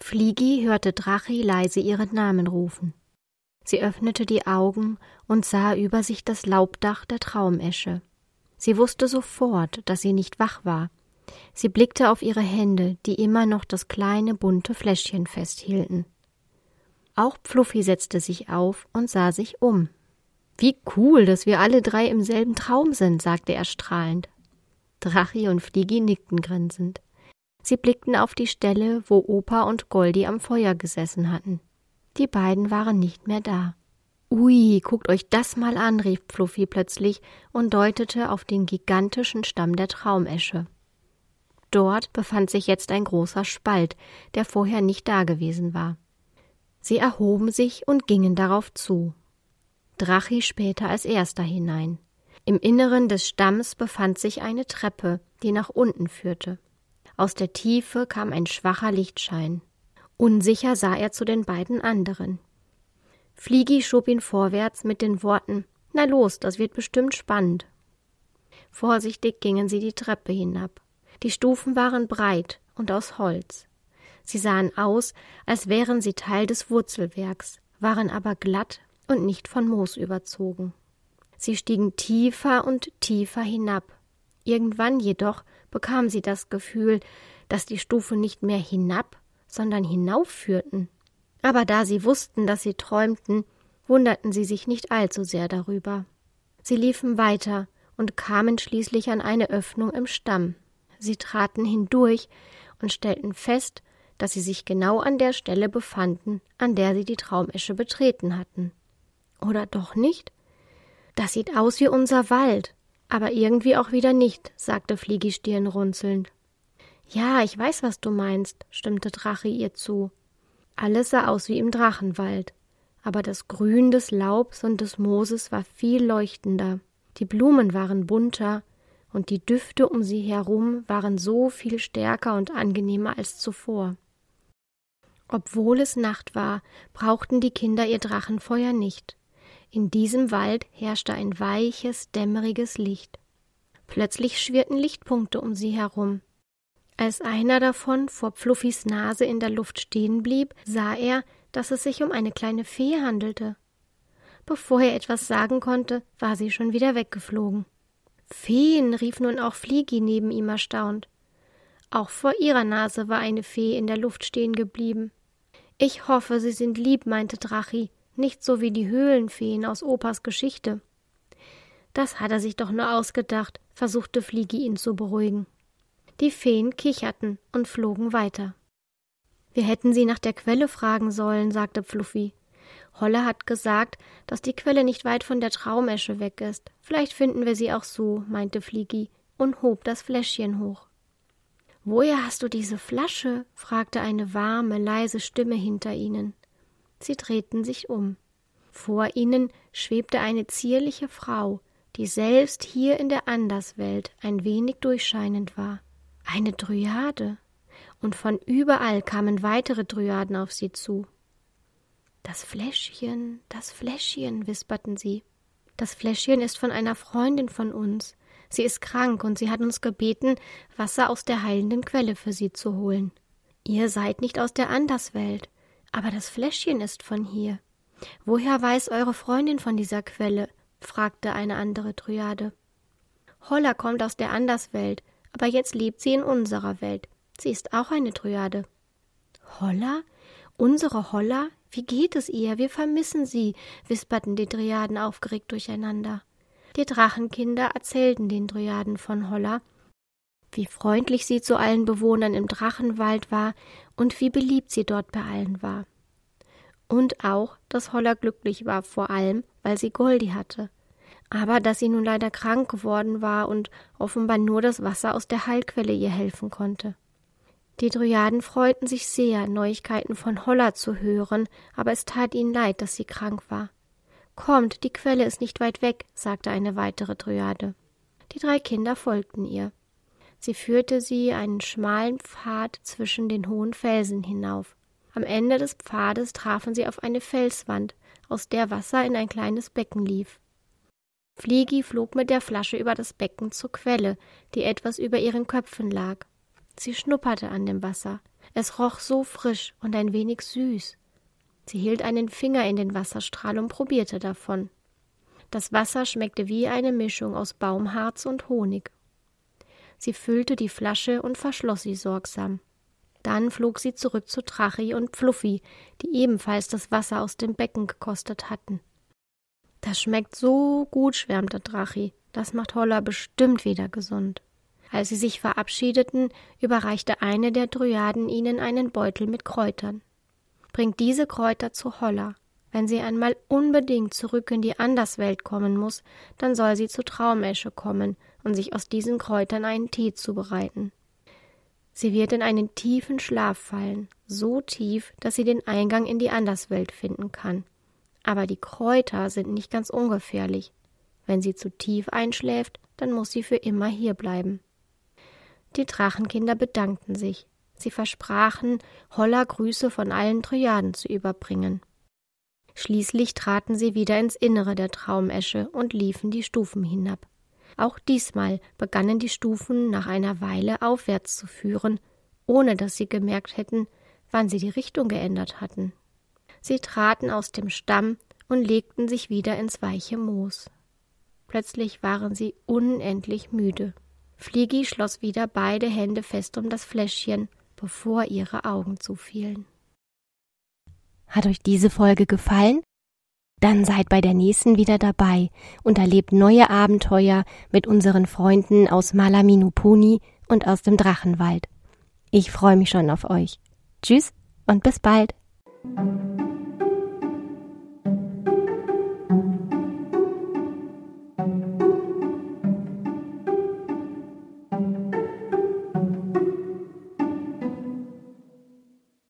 Fliegi hörte Drachi leise ihren Namen rufen. Sie öffnete die Augen und sah über sich das Laubdach der Traumesche. Sie wusste sofort, dass sie nicht wach war. Sie blickte auf ihre Hände, die immer noch das kleine bunte Fläschchen festhielten. Auch Fluffy setzte sich auf und sah sich um. Wie cool, dass wir alle drei im selben Traum sind, sagte er strahlend. Drachi und Fliegi nickten grinsend. Sie blickten auf die Stelle, wo Opa und Goldi am Feuer gesessen hatten. Die beiden waren nicht mehr da. Ui, guckt euch das mal an, rief Fluffy plötzlich und deutete auf den gigantischen Stamm der Traumesche. Dort befand sich jetzt ein großer Spalt, der vorher nicht dagewesen war. Sie erhoben sich und gingen darauf zu. Drachi später als erster hinein. Im Inneren des Stamms befand sich eine Treppe, die nach unten führte. Aus der Tiefe kam ein schwacher Lichtschein. Unsicher sah er zu den beiden anderen. Fliegi schob ihn vorwärts mit den Worten Na los, das wird bestimmt spannend. Vorsichtig gingen sie die Treppe hinab. Die Stufen waren breit und aus Holz. Sie sahen aus, als wären sie Teil des Wurzelwerks, waren aber glatt und nicht von Moos überzogen. Sie stiegen tiefer und tiefer hinab. Irgendwann jedoch bekam sie das Gefühl, dass die Stufen nicht mehr hinab, sondern hinaufführten. Aber da sie wussten, dass sie träumten, wunderten sie sich nicht allzu sehr darüber. Sie liefen weiter und kamen schließlich an eine Öffnung im Stamm. Sie traten hindurch und stellten fest, dass sie sich genau an der Stelle befanden, an der sie die Traumesche betreten hatten. Oder doch nicht? Das sieht aus wie unser Wald, aber irgendwie auch wieder nicht, sagte Fliegi stirnrunzelnd. Ja, ich weiß, was du meinst, stimmte Drache ihr zu. Alles sah aus wie im Drachenwald, aber das Grün des Laubs und des Mooses war viel leuchtender. Die Blumen waren bunter, und die Düfte um sie herum waren so viel stärker und angenehmer als zuvor. Obwohl es Nacht war, brauchten die Kinder ihr Drachenfeuer nicht. In diesem Wald herrschte ein weiches, dämmeriges Licht. Plötzlich schwirrten Lichtpunkte um sie herum. Als einer davon vor Fluffys Nase in der Luft stehen blieb, sah er, dass es sich um eine kleine Fee handelte. Bevor er etwas sagen konnte, war sie schon wieder weggeflogen. Feen, rief nun auch Fliegi neben ihm erstaunt. Auch vor ihrer Nase war eine Fee in der Luft stehen geblieben. Ich hoffe, sie sind lieb, meinte Drachi, nicht so wie die Höhlenfeen aus Opas Geschichte. Das hat er sich doch nur ausgedacht, versuchte Fliegi ihn zu beruhigen. Die Feen kicherten und flogen weiter. Wir hätten sie nach der Quelle fragen sollen, sagte Fluffy. Holle hat gesagt, dass die Quelle nicht weit von der Traumesche weg ist. Vielleicht finden wir sie auch so, meinte Fliegi und hob das Fläschchen hoch. Woher hast du diese Flasche? fragte eine warme, leise Stimme hinter ihnen. Sie drehten sich um. Vor ihnen schwebte eine zierliche Frau, die selbst hier in der Anderswelt ein wenig durchscheinend war. Eine Dryade. Und von überall kamen weitere Dryaden auf sie zu. Das Fläschchen, das Fläschchen, wisperten sie. Das Fläschchen ist von einer Freundin von uns. Sie ist krank und sie hat uns gebeten, Wasser aus der heilenden Quelle für sie zu holen. Ihr seid nicht aus der Anderswelt. Aber das Fläschchen ist von hier. Woher weiß eure Freundin von dieser Quelle? fragte eine andere Dryade. Holla kommt aus der Anderswelt, aber jetzt lebt sie in unserer Welt. Sie ist auch eine Dryade. Holla? Unsere Holla? Wie geht es ihr? Wir vermissen sie, wisperten die Dryaden aufgeregt durcheinander. Die Drachenkinder erzählten den Dryaden von Holla, wie freundlich sie zu allen Bewohnern im Drachenwald war und wie beliebt sie dort bei allen war. Und auch, dass Holla glücklich war, vor allem, weil sie Goldi hatte. Aber dass sie nun leider krank geworden war und offenbar nur das Wasser aus der Heilquelle ihr helfen konnte. Die Dryaden freuten sich sehr, Neuigkeiten von Holla zu hören, aber es tat ihnen leid, dass sie krank war. Kommt, die Quelle ist nicht weit weg, sagte eine weitere Dryade. Die drei Kinder folgten ihr. Sie führte sie einen schmalen Pfad zwischen den hohen Felsen hinauf. Am Ende des Pfades trafen sie auf eine Felswand, aus der Wasser in ein kleines Becken lief. Fliegi flog mit der Flasche über das Becken zur Quelle, die etwas über ihren Köpfen lag. Sie schnupperte an dem Wasser. Es roch so frisch und ein wenig süß. Sie hielt einen Finger in den Wasserstrahl und probierte davon. Das Wasser schmeckte wie eine Mischung aus Baumharz und Honig. Sie füllte die Flasche und verschloss sie sorgsam. Dann flog sie zurück zu Trachi und Fluffy, die ebenfalls das Wasser aus dem Becken gekostet hatten. Das schmeckt so gut, schwärmte Drachi. Das macht Holla bestimmt wieder gesund. Als sie sich verabschiedeten, überreichte eine der Dryaden ihnen einen Beutel mit Kräutern. Bringt diese Kräuter zu Holla. Wenn sie einmal unbedingt zurück in die Anderswelt kommen muss, dann soll sie zu Traumesche kommen und sich aus diesen Kräutern einen Tee zubereiten. Sie wird in einen tiefen Schlaf fallen, so tief, dass sie den Eingang in die Anderswelt finden kann. Aber die Kräuter sind nicht ganz ungefährlich. Wenn sie zu tief einschläft, dann muss sie für immer hier bleiben. Die Drachenkinder bedankten sich. Sie versprachen, Holler Grüße von allen Trojaden zu überbringen. Schließlich traten sie wieder ins Innere der Traumesche und liefen die Stufen hinab. Auch diesmal begannen die Stufen nach einer Weile aufwärts zu führen, ohne dass sie gemerkt hätten, wann sie die Richtung geändert hatten. Sie traten aus dem Stamm und legten sich wieder ins weiche Moos. Plötzlich waren sie unendlich müde. Fliegi schloss wieder beide Hände fest um das Fläschchen, bevor ihre Augen zufielen. Hat euch diese Folge gefallen? Dann seid bei der nächsten wieder dabei und erlebt neue Abenteuer mit unseren Freunden aus Malaminupuni und aus dem Drachenwald. Ich freue mich schon auf euch. Tschüss und bis bald.